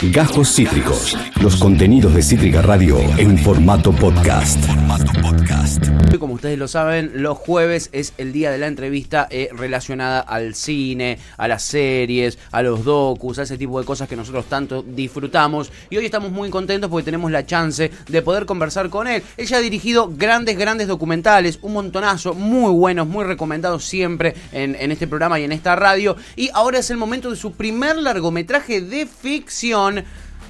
Gajos Cítricos. Los contenidos de Cítrica Radio en formato podcast. Como ustedes lo saben, los jueves es el día de la entrevista eh, relacionada al cine, a las series, a los docus, a ese tipo de cosas que nosotros tanto disfrutamos. Y hoy estamos muy contentos porque tenemos la chance de poder conversar con él. Ya ha dirigido grandes, grandes documentales, un montonazo, muy buenos, muy recomendados siempre en este programa y en esta radio. Y ahora es el momento de su primer largometraje de ficción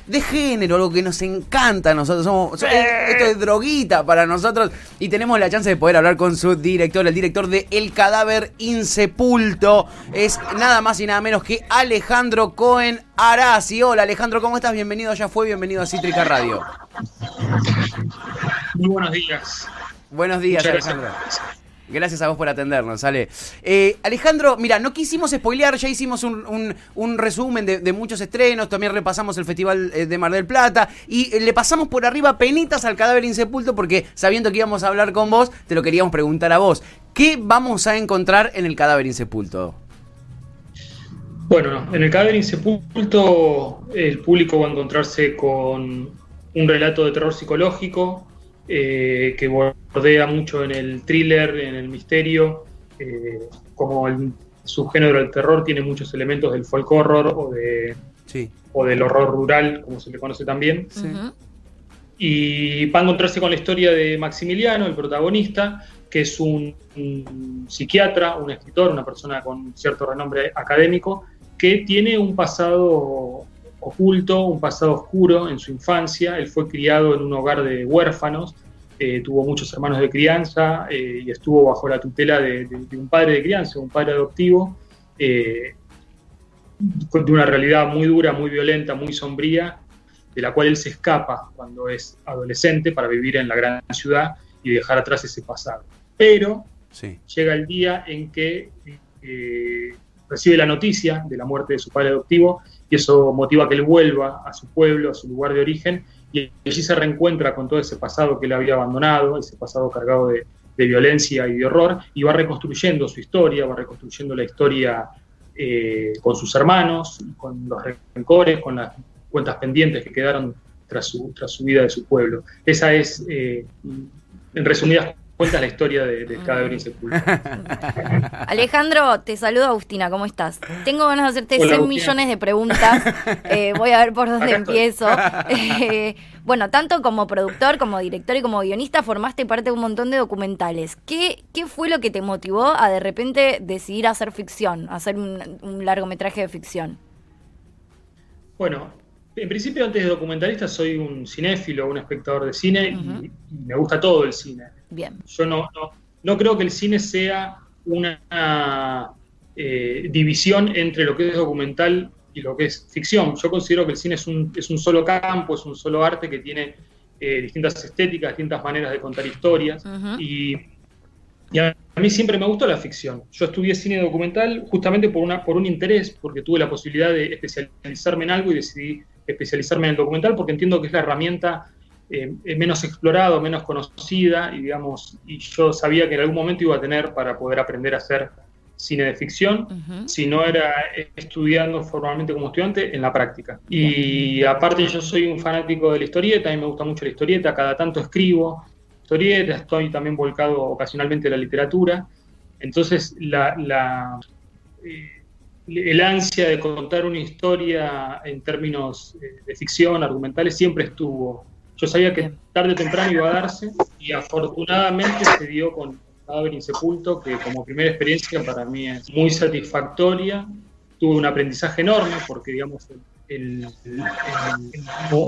de género, algo que nos encanta a nosotros. Somos, esto es droguita para nosotros. Y tenemos la chance de poder hablar con su director, el director de El cadáver insepulto. Es nada más y nada menos que Alejandro Cohen Arasi. Hola Alejandro, ¿cómo estás? Bienvenido, ya fue, bienvenido a Cítrica Radio. Muy buenos días. Buenos días, Alejandro. Gracias a vos por atendernos, Ale. Eh, Alejandro, mira, no quisimos spoilear, ya hicimos un, resumen de, muchos estrenos, también repasamos el Festival eh, de Mar del Plata y eh, le pasamos por arriba penitas al cadáver insepulto porque sabiendo que íbamos a hablar con vos, te lo queríamos preguntar a vos. ¿Qué vamos a encontrar en el cadáver insepulto? Bueno, en el cadáver insepulto el público va a encontrarse con un relato de terror psicológico, eh, que bordea mucho en el thriller, en el misterio, eh, como el subgénero del terror tiene muchos elementos del folk horror o, de, o del horror rural, como se le conoce también. Y va a encontrarse con la historia de Maximiliano, el protagonista, que es un, psiquiatra, un escritor, una persona con cierto renombre académico, que tiene un pasado oculto, un pasado oscuro en su infancia. Él fue criado en un hogar de huérfanos, eh, tuvo muchos hermanos de crianza eh, y estuvo bajo la tutela de, un padre de crianza, un padre adoptivo, eh, de una realidad muy dura, muy violenta, muy sombría, de la cual él se escapa cuando es adolescente para vivir en la gran ciudad y dejar atrás ese pasado. Pero llega el día en que recibe la noticia de la muerte de su padre adoptivo y eso motiva que él vuelva a su pueblo, a su lugar de origen, y allí se reencuentra con todo ese pasado que él había abandonado, ese pasado cargado de, violencia y de horror, y va reconstruyendo su historia, va reconstruyendo la historia eh, con sus hermanos, con los rencores, con las cuentas pendientes que quedaron tras su, tras su vida de su pueblo. Esa es, eh, en resumidas Cuenta la historia de, de cadáver insepulto. Alejandro, te saludo Agustina, ¿cómo estás? Tengo ganas de hacerte 100 millones de preguntas. Eh, voy a ver por dónde empiezo. Eh, bueno, tanto como productor, como director y como guionista, formaste parte de un montón de documentales. ¿Qué, qué fue lo que te motivó a de repente decidir hacer ficción, hacer un, largometraje de ficción? Bueno, en principio, antes de documentalista, soy un cinéfilo, un espectador de cine y, me gusta todo el cine. Bien. Yo no, no, creo que el cine sea una eh, división entre lo que es documental y lo que es ficción. Yo considero que el cine es un, es un solo campo, es un solo arte que tiene eh, distintas estéticas, distintas maneras de contar historias. y, a, mí siempre me gustó la ficción. Yo estudié cine documental justamente por, una, por un interés, porque tuve la posibilidad de especializarme en algo y decidí especializarme en el documental porque entiendo que es la herramienta eh, menos explorada, menos conocida, y digamos, y yo sabía que en algún momento iba a tener para poder aprender a hacer cine de ficción, si no era estudiando formalmente como estudiante, en la práctica. Y aparte yo soy un fanático de la historieta, a mí me gusta mucho la historieta, cada tanto escribo historieta, estoy también volcado ocasionalmente en la literatura, entonces la, eh, el ansia de contar una historia en términos eh, de ficción, argumentales, siempre estuvo. Yo sabía que tarde o temprano iba a darse y afortunadamente se dio con Cadáver Insepulto, que como primera experiencia para mí es muy satisfactoria. Tuve un aprendizaje enorme porque, digamos, el,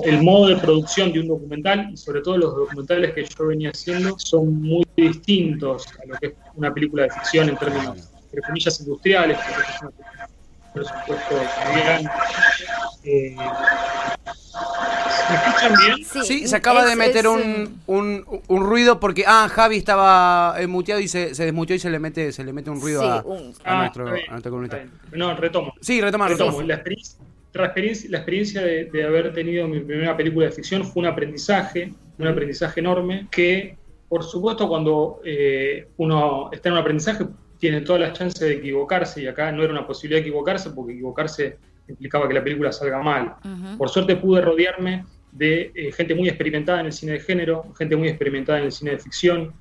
el, modo de producción de un documental y sobre todo los documentales que yo venía haciendo son muy distintos a lo que es una película de ficción en términos, entre comillas, industriales, porque es una presupuesto eh, ¿Me escuchan bien? Sí, se acaba de meter un, un, un, ruido porque ah Javi estaba eh, muteado y se, se desmuteó y se le mete se le mete un ruido a, a, nuestro, a, No, retomo. Sí, retoma, retomo. La experiencia, la experiencia, la experiencia de, de, haber tenido mi primera película de ficción fue un aprendizaje, un aprendizaje enorme que, por supuesto, cuando eh, uno está en un aprendizaje tiene todas las chances de equivocarse y acá no era una posibilidad de equivocarse porque equivocarse implicaba que la película salga mal. Por suerte pude rodearme de eh, gente muy experimentada en el cine de género, gente muy experimentada en el cine de ficción,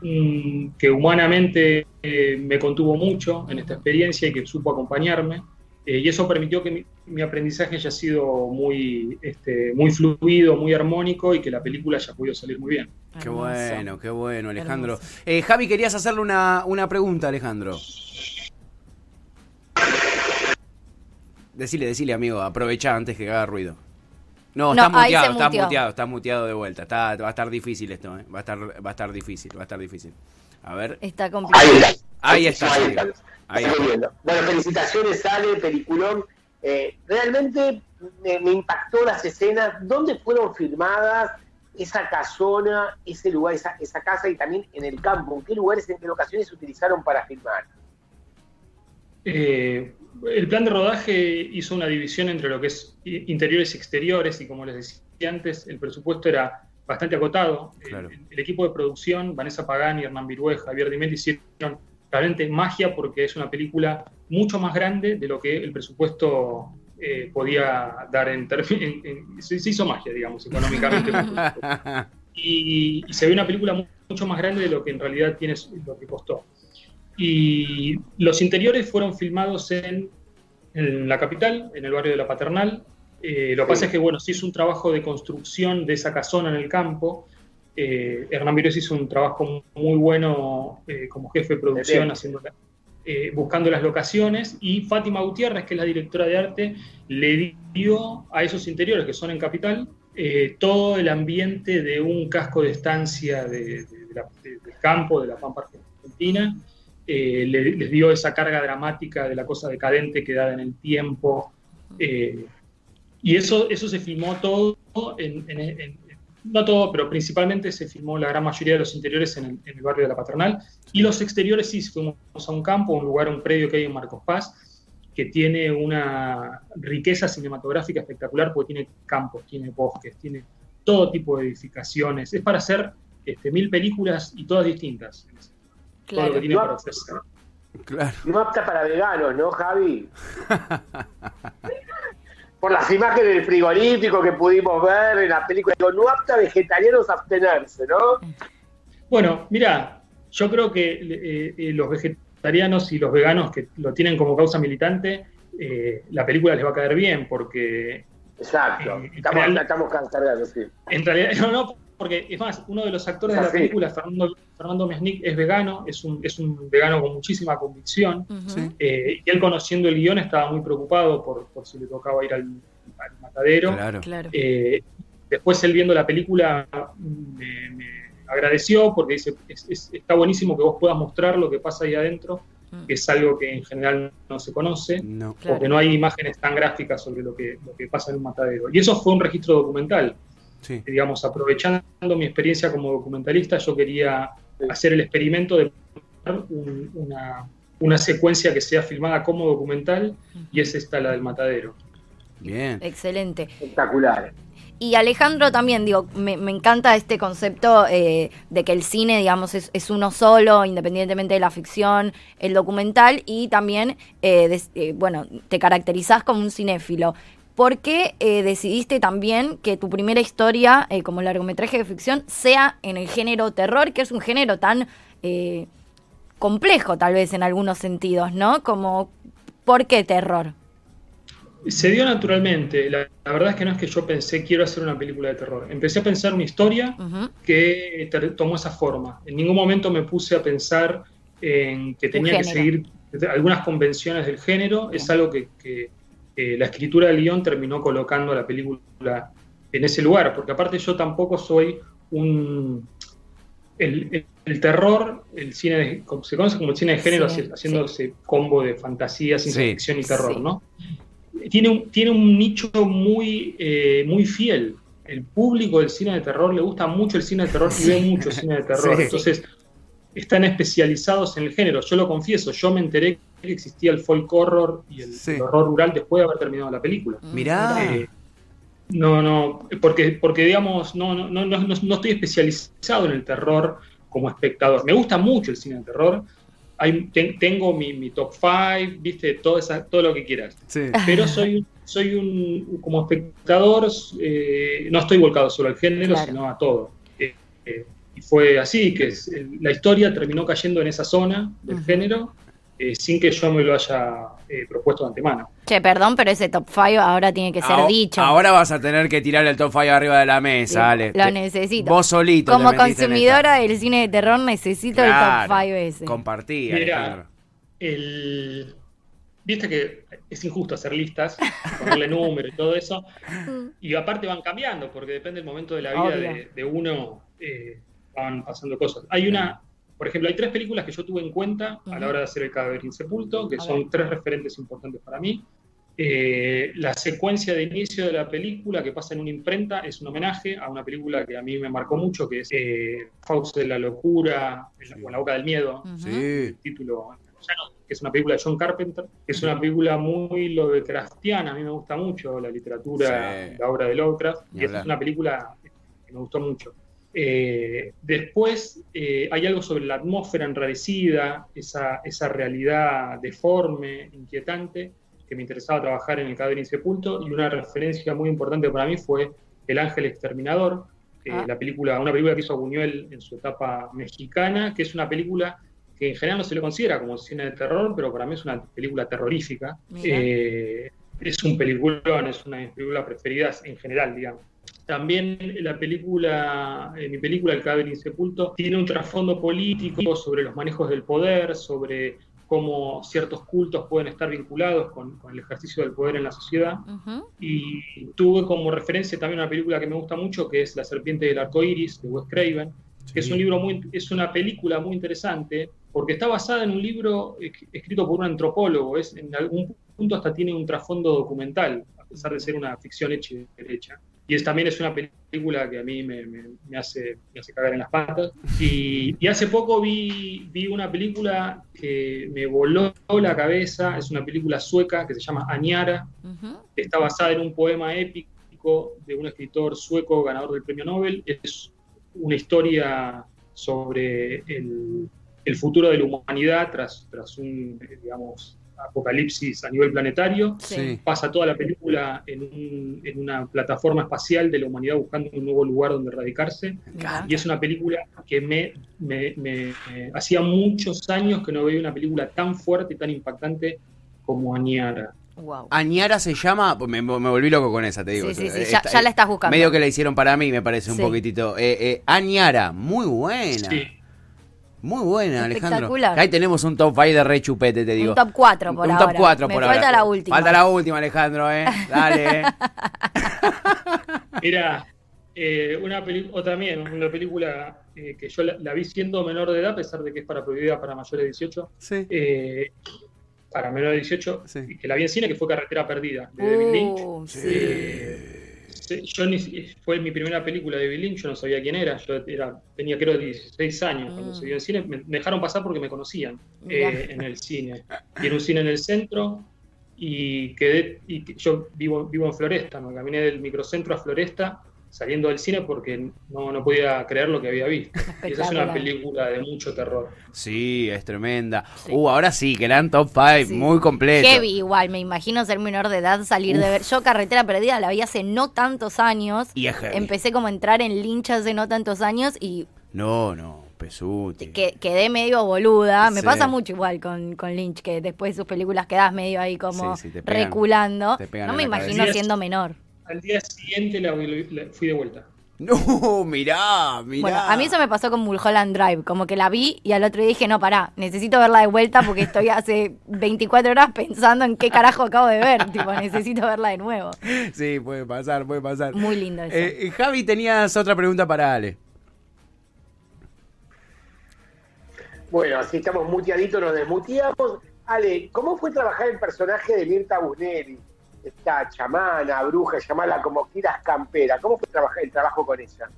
mm, que humanamente eh, me contuvo mucho en esta experiencia y que supo acompañarme. Eh, y eso permitió que mi, aprendizaje haya sido muy, este, muy fluido, muy armónico y que la película haya podido salir muy bien. Qué bueno, qué bueno, Alejandro. Javi, querías hacerle una, una pregunta, Alejandro. Decile, decile, amigo, aprovecha antes que haga ruido. No, está muteado, está muteado, está muteado de vuelta. Está, va a estar difícil esto, ¿eh? Va a estar, va a estar difícil, va a estar difícil. A ver. Está complicado. Ahí está. Ahí está. Bueno, felicitaciones, Ale, peliculón. Eh, realmente me, impactó las escenas. ¿Dónde fueron filmadas? Esa casona, ese lugar, esa, esa casa y también en el campo. ¿En qué lugares, en qué locaciones se utilizaron para filmar? Eh, el plan de rodaje hizo una división entre lo que es interiores y exteriores y como les decía antes, el presupuesto era bastante acotado. El, equipo de producción, Vanessa Pagani, Hernán Virué, Javier Dimel, hicieron realmente magia porque es una película mucho más grande de lo que el presupuesto eh, podía dar en términos... Se, hizo magia, digamos, económicamente. y, y, se ve una película mucho más grande de lo que en realidad tiene lo que costó. Y los interiores fueron filmados en, la capital, en el barrio de la Paternal. Eh, lo que pasa es que, bueno, se hizo un trabajo de construcción de esa casona en el campo. Eh, Hernán Virus hizo un trabajo muy bueno eh, como jefe de producción, haciendo, buscando las locaciones. Y Fátima Gutiérrez, que es la directora de arte, le dio a esos interiores, que son en capital, todo el ambiente de un casco de estancia de, del campo, de la Pampa Argentina eh, les dio esa carga dramática de la cosa decadente quedada en el tiempo. Eh, y eso, eso se filmó todo, en, no todo, pero principalmente se filmó la gran mayoría de los interiores en el, barrio de la Patronal. Y los exteriores sí, fuimos a un campo, un lugar, un predio que hay en Marcos Paz, que tiene una riqueza cinematográfica espectacular porque tiene campos, tiene bosques, tiene todo tipo de edificaciones. Es para hacer este, mil películas y todas distintas. Claro. No apta para veganos, ¿no, Javi? Por las imágenes del frigorífico que pudimos ver en la película. No apta a vegetarianos a abstenerse, ¿no? Bueno, mira, yo creo que eh, eh, los vegetarianos y los veganos que lo tienen como causa militante, eh, la película les va a caer bien porque... Exacto, estamos, estamos sí. En realidad, no, no, porque es más, uno de los actores de la película, Fernando, Fernando Mesnick, es vegano, es un, es un vegano con muchísima convicción, eh, y él conociendo el guion estaba muy preocupado por, si le tocaba ir al, matadero. Claro. Eh, después él viendo la película me, agradeció porque dice, está buenísimo que vos puedas mostrar lo que pasa ahí adentro, mm. que es algo que en general no se conoce, porque no hay imágenes tan gráficas sobre lo que, lo que pasa en un matadero. Y eso fue un registro documental. Digamos, aprovechando mi experiencia como documentalista, yo quería hacer el experimento de una, una, secuencia que sea filmada como documental y es esta la del matadero. Bien. Excelente. Espectacular. Y Alejandro también, digo, me, encanta este concepto eh, de que el cine, digamos, es, uno solo, independientemente de la ficción, el documental, y también, eh, eh, bueno, te caracterizás como un cinéfilo. ¿Por qué eh, decidiste también que tu primera historia eh, como largometraje de ficción sea en el género terror, que es un género tan eh, complejo tal vez en algunos sentidos, ¿no? Como, ¿por qué terror? Se dio naturalmente. La, verdad es que no es que yo pensé quiero hacer una película de terror. Empecé a pensar una historia que tomó esa forma. En ningún momento me puse a pensar en que tenía que seguir algunas convenciones del género. Es algo que eh, la escritura del guion terminó colocando la película en ese lugar, porque aparte yo tampoco soy un... El, terror, el cine, se conoce como el cine de género, haciendo ese combo de fantasía, ciencia ficción y terror, ¿no? Tiene un, tiene un nicho muy, eh, muy fiel. El público del cine de terror le gusta mucho el cine de terror y ve mucho cine de terror. Entonces, están especializados en el género. Yo lo confieso, yo me enteré existía el folk horror y el, horror rural después de haber terminado la película. Mirá. Eh, no, no, porque, porque digamos, no, no, no, no, estoy especializado en el terror como espectador. Me gusta mucho el cine de terror. tengo mi, top 5, viste, todo, esa, todo lo que quieras. Pero soy, soy un, como espectador, eh, no estoy volcado solo al género, sino a todo. Eh, eh, y fue así, que la historia terminó cayendo en esa zona del género sin que yo me lo haya propuesto de antemano. Che, perdón, pero ese top 5 ahora tiene que ser dicho. Ahora vas a tener que tirar el top 5 arriba de la mesa, Ale. Lo necesito. Vos solito. Como consumidora del cine de terror necesito el top 5 ese. Compartí, Mira, el... Viste que es injusto hacer listas, ponerle número y todo eso. Y aparte van cambiando, porque depende del momento de la vida de, uno, eh, van pasando cosas. Hay una, por ejemplo, hay tres películas que yo tuve en cuenta a la hora de hacer El cadáver insepulto, que son tres referentes importantes para mí. Eh, la secuencia de inicio de la película que pasa en una imprenta es un homenaje a una película que a mí me marcó mucho, que es eh, Fox de la locura, en la, boca del miedo, el título que es una película de John Carpenter, que es una película muy Lovecraftiana, a mí me gusta mucho la literatura, la obra de Lovecraft, y es una película que me gustó mucho. Eh, después eh, hay algo sobre la atmósfera enrarecida, esa, esa realidad deforme, inquietante, que me interesaba trabajar en el cadáver insepulto, y una referencia muy importante para mí fue El Ángel Exterminador, ah. la película, una película que hizo Buñuel en su etapa mexicana, que es una película que en general no se le considera como cine de terror, pero para mí es una película terrorífica. Eh, es un peliculón, es una de mis películas preferidas en general, digamos. También la película, mi película El cadáver insepulto, tiene un trasfondo político sobre los manejos del poder, sobre cómo ciertos cultos pueden estar vinculados con, el ejercicio del poder en la sociedad. Y tuve como referencia también una película que me gusta mucho, que es La serpiente del arco iris, de Wes Craven, que es un libro muy, es una película muy interesante, porque está basada en un libro escrito por un antropólogo, es, en algún punto hasta tiene un trasfondo documental, a pesar de ser una ficción hecha y derecha y es, también es una película que a mí me, me, hace, me hace cagar en las patas. Y, y, hace poco vi, vi una película que me voló la cabeza, es una película sueca que se llama Añara, está basada en un poema épico de un escritor sueco ganador del premio Nobel, es una historia sobre el, el futuro de la humanidad tras, tras un, digamos, apocalipsis a nivel planetario. Pasa toda la película en, una plataforma espacial de la humanidad buscando un nuevo lugar donde radicarse. Y es una película que me, me, hacía muchos años que no veía una película tan fuerte y tan impactante como Añara. Añara se llama, me, volví loco con esa, te digo. Sí, sí, ya, la estás buscando. Medio que la hicieron para mí, me parece un poquitito. Eh, eh, Añara, muy buena. Muy buena, Alejandro. Ahí tenemos un top 5 de re chupete, te digo. Un top 4 por un, ahora. Un top 4 Me por falta la última. Falta la última, Alejandro, ¿eh? Dale. Mira, eh, una película, o también una película eh, que yo la, vi siendo menor de edad, a pesar de que es para prohibida para mayores de 18. Sí. Eh, para menores de 18, sí. que la vi en cine, que fue Carretera Perdida, de David Lynch. Uh, sí. Yo fue mi primera película de Bill Lynch, yo no sabía quién era, yo era, tenía creo 16 años cuando se vio en cine, me, dejaron pasar porque me conocían eh, en el cine. Y en un cine en el centro y quedé, y yo vivo, vivo en Floresta, me caminé del microcentro a Floresta saliendo del cine porque no, no podía creer lo que había visto. Y esa es una película de mucho terror. Sí, es tremenda. Uh, ahora sí, que eran top 5, muy completo. Heavy igual, me imagino ser menor de edad, salir de ver. Yo Carretera Perdida la vi hace no tantos años. Y es Empecé como a entrar en Lynch hace no tantos años y... No, no. Pesuti. Que, quedé medio boluda. Me pasa mucho igual con, con, Lynch, que después de sus películas quedas medio ahí como reculando. no me imagino siendo menor al día siguiente la, fui de vuelta. No, mirá, mirá. Bueno, a mí eso me pasó con Mulholland Drive, como que la vi y al otro día dije, no, pará, necesito verla de vuelta porque estoy hace 24 horas pensando en qué carajo acabo de ver, tipo, necesito verla de nuevo. Sí, puede pasar, puede pasar. Muy lindo eso. Eh, Javi, tenías otra pregunta para Ale. Bueno, así estamos muteaditos, nos desmuteamos. Ale, ¿cómo fue trabajar el personaje de Mirta Bunelli? Esta chamana, bruja, llamala como quieras, campera. ¿Cómo fue el trabajo con ella?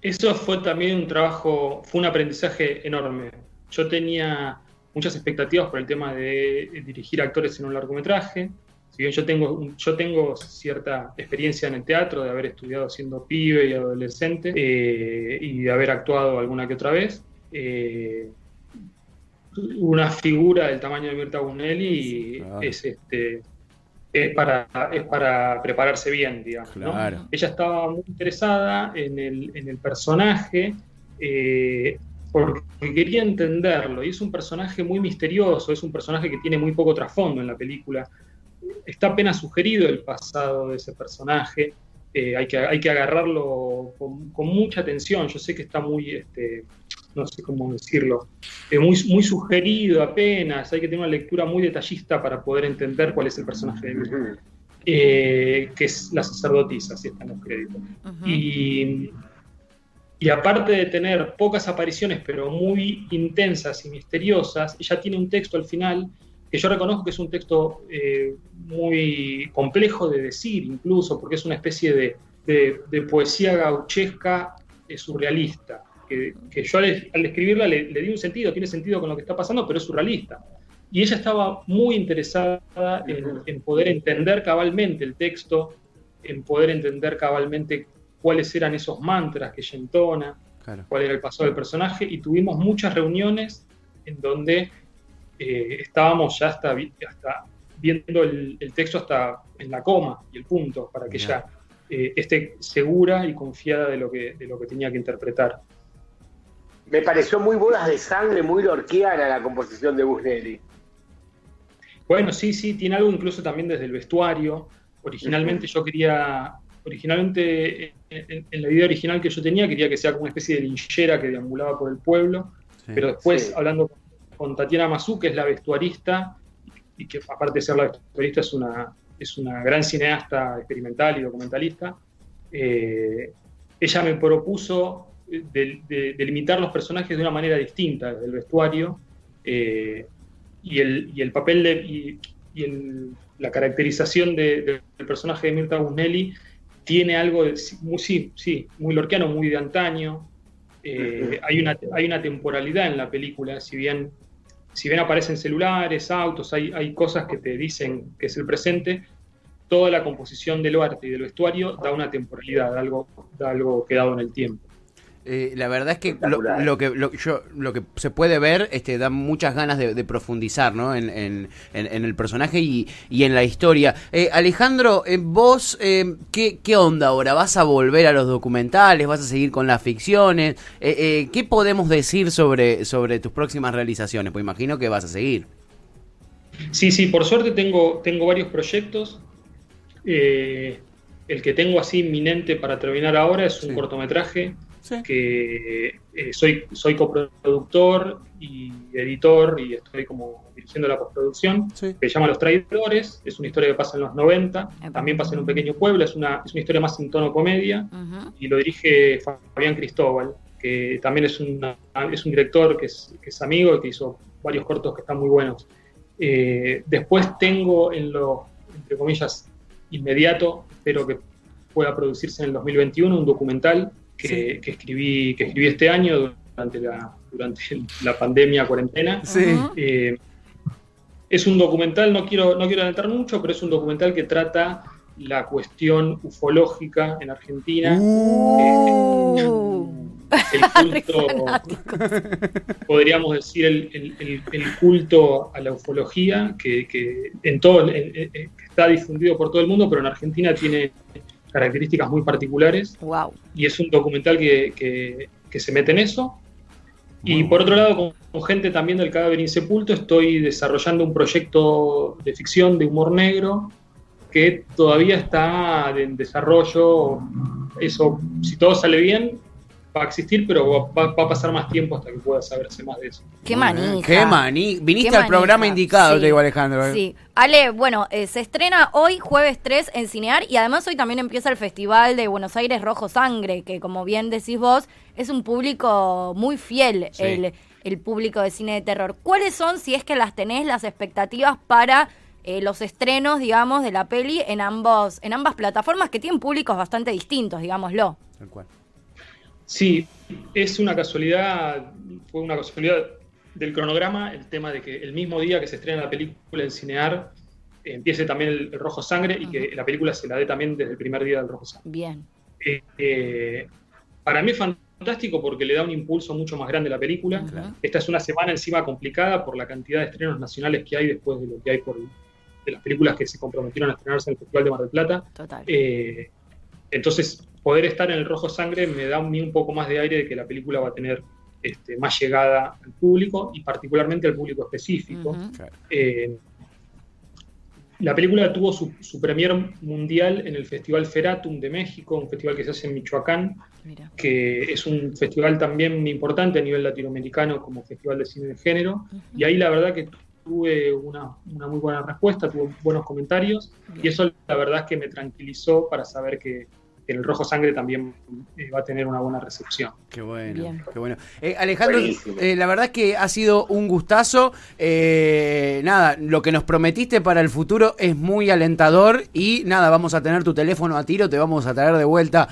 Eso fue también un trabajo, fue un aprendizaje enorme. Yo tenía muchas expectativas por el tema de dirigir actores en un largometraje. Si bien yo tengo, yo tengo cierta experiencia en el teatro, de haber estudiado siendo pibe y adolescente, eh, y de haber actuado alguna que otra vez, eh, una figura del tamaño de Mirta Bunelli es este es para, es para prepararse bien, digamos. Ella estaba muy interesada en el, en el personaje eh, porque quería entenderlo y es un personaje muy misterioso, es un personaje que tiene muy poco trasfondo en la película. Está apenas sugerido el pasado de ese personaje, eh, hay, que, hay que agarrarlo con, con, mucha atención. Yo sé que está muy, este, no sé cómo decirlo, eh, muy, muy sugerido apenas, hay que tener una lectura muy detallista para poder entender cuál es el personaje de eh, que es la sacerdotisa, si están los créditos. y, y, aparte de tener pocas apariciones, pero muy intensas y misteriosas, ella tiene un texto al final que yo reconozco que es un texto eh, muy complejo de decir, incluso, porque es una especie de, de, poesía gauchesca surrealista que, yo al, escribirla le, di un sentido, tiene sentido con lo que está pasando, pero es surrealista. Y ella estaba muy interesada en, poder entender cabalmente el texto, en poder entender cabalmente cuáles eran esos mantras que ella entona, cuál era el pasado del personaje, y tuvimos muchas reuniones en donde eh, estábamos ya hasta, hasta viendo el, texto hasta en la coma y el punto, para que ella eh, esté segura y confiada de lo, que, de lo que tenía que interpretar. Me pareció muy bodas de sangre, muy lorquiana la composición de Busnelli. Bueno, sí, sí, tiene algo incluso también desde el vestuario. Originalmente yo quería, originalmente en, la idea original que yo tenía, quería que sea como una especie de linchera que deambulaba por el pueblo, pero después hablando con Tatiana Mazú, que es la vestuarista, y que aparte de ser la vestuarista es una, es una gran cineasta experimental y documentalista, eh, ella me propuso de, delimitar los personajes de una manera distinta, del vestuario eh, y, el, papel de, y, la caracterización del personaje de Mirta Busnelli tiene algo de, muy, sí, sí, muy lorquiano, muy de antaño. Eh, hay, una, hay una temporalidad en la película, si bien, si bien aparecen celulares, autos, hay, hay cosas que te dicen que es el presente, toda la composición del arte y del vestuario da una temporalidad, algo, da algo quedado en el tiempo. Eh, la verdad es que lo, que lo, yo, lo que se puede ver este, da muchas ganas de, profundizar ¿no? en, en, el personaje y, y en la historia. Eh, Alejandro, eh, vos, ¿qué, ¿qué, onda ahora? ¿Vas a volver a los documentales? ¿Vas a seguir con las ficciones? ¿Qué podemos decir sobre, sobre tus próximas realizaciones? Pues imagino que vas a seguir. Sí, sí, por suerte tengo, tengo varios proyectos. el que tengo así inminente para terminar ahora es un cortometraje que eh, soy, soy coproductor y editor y estoy como dirigiendo la postproducción, que se llama Los Traidores, es una historia que pasa en los 90, también pasa en un pequeño pueblo, es una, es una historia más en tono comedia, y lo dirige Fabián Cristóbal, que también es, es un director que es, que es amigo y que hizo varios cortos que están muy buenos. Eh, después tengo en lo, entre comillas, inmediato, espero que pueda producirse en el 2021, un documental que, escribí, que escribí este año durante la, durante la pandemia, cuarentena. Eh, es un documental, no quiero, no quiero adelantar mucho, pero es un documental que trata la cuestión ufológica en Argentina. Uh. el culto, podríamos decir, el, culto a la ufología, que, en todo, está difundido por todo el mundo, pero en Argentina tiene características muy particulares. Wow. Y es un documental que, se mete en eso. y por otro lado, con, gente también del cadáver insepulto, estoy desarrollando un proyecto de ficción de humor negro que todavía está en desarrollo. Eso, si todo sale bien, va a existir, pero va, a pasar más tiempo hasta que pueda saberse más de eso. Qué manija. Qué maní. Viniste al programa indicado, te digo Alejandro. ¿eh? Sí. Ale, bueno, eh, se estrena hoy, jueves 3, en Cinear, y además hoy también empieza el Festival de Buenos Aires Rojo Sangre, que como bien decís vos, es un público muy fiel, el, el público de cine de terror. ¿Cuáles son, si es que las tenés, las expectativas para eh, los estrenos, digamos, de la peli en ambos, en ambas plataformas que tienen públicos bastante distintos, digámoslo. Tal cual. Sí, es una casualidad, fue una casualidad del cronograma el tema de que el mismo día que se estrena la película en Cinear empiece también el, Rojo Sangre y que la película se la dé también desde el primer día del Rojo Sangre. Bien. Eh, para mí es fantástico porque le da un impulso mucho más grande a la película. Esta es una semana encima complicada por la cantidad de estrenos nacionales que hay después de lo que hay por de las películas que se comprometieron a estrenarse en el Festival de Mar del Plata. Total. Eh, entonces, poder estar en el Rojo Sangre me da a mí un poco más de aire de que la película va a tener este, más llegada al público y particularmente al público específico. Eh, la película tuvo su, su, premier mundial en el Festival Feratum de México, un festival que se hace en Michoacán, que es un festival también importante a nivel latinoamericano como festival de cine de género. Y ahí la verdad que tuve una, una, muy buena respuesta, tuve buenos comentarios y eso la verdad es que me tranquilizó para saber que, el Rojo Sangre también eh, va a tener una buena recepción. Qué bueno, qué bueno. Eh, Alejandro, eh, la verdad es que ha sido un gustazo. nada, lo que nos prometiste para el futuro es muy alentador y nada, vamos a tener tu teléfono a tiro, te vamos a traer de vuelta,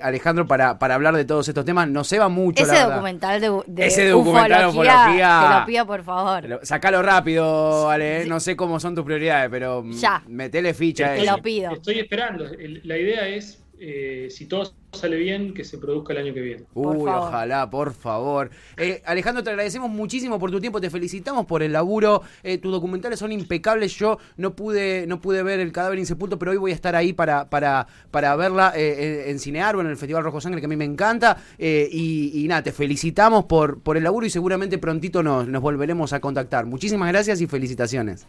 Alejandro, para, para hablar de todos estos temas. Nos va mucho. Ese documental de, Ese documental de ufología, te lo pido por favor. Sacalo rápido, Ale. No sé cómo son tus prioridades, pero ya. metele ficha. Te lo pido. Estoy esperando. La idea es eh, si todo sale bien, que se produzca el año que viene. Uy, ojalá, por favor. Eh, Alejandro, te agradecemos muchísimo por tu tiempo, te felicitamos por el laburo. Eh, tus documentales son impecables. Yo no pude, no pude ver el cadáver insepulto, pero hoy voy a estar ahí para, para, para verla en Cinear o en el Festival Rojo Sangre, que a mí me encanta. Y, nada, te felicitamos por, por el laburo y seguramente prontito nos, nos volveremos a contactar. Muchísimas gracias y felicitaciones.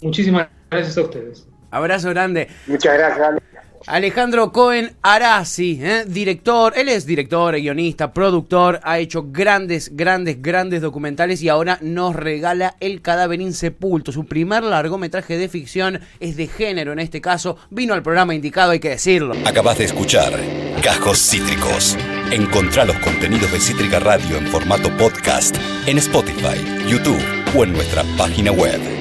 Muchísimas gracias a ustedes. Abrazo grande. Muchas gracias. Alejandro Cohen Arasi, ¿eh? director, él es director, guionista, productor, ha hecho grandes, grandes, grandes documentales y ahora nos regala El cadáver insepulto. Su primer largometraje de ficción es de género en este caso, vino al programa indicado, hay que decirlo. Acabas de escuchar Cajos Cítricos. Encontrá los contenidos de Cítrica Radio en formato podcast en Spotify, YouTube o en nuestra página web.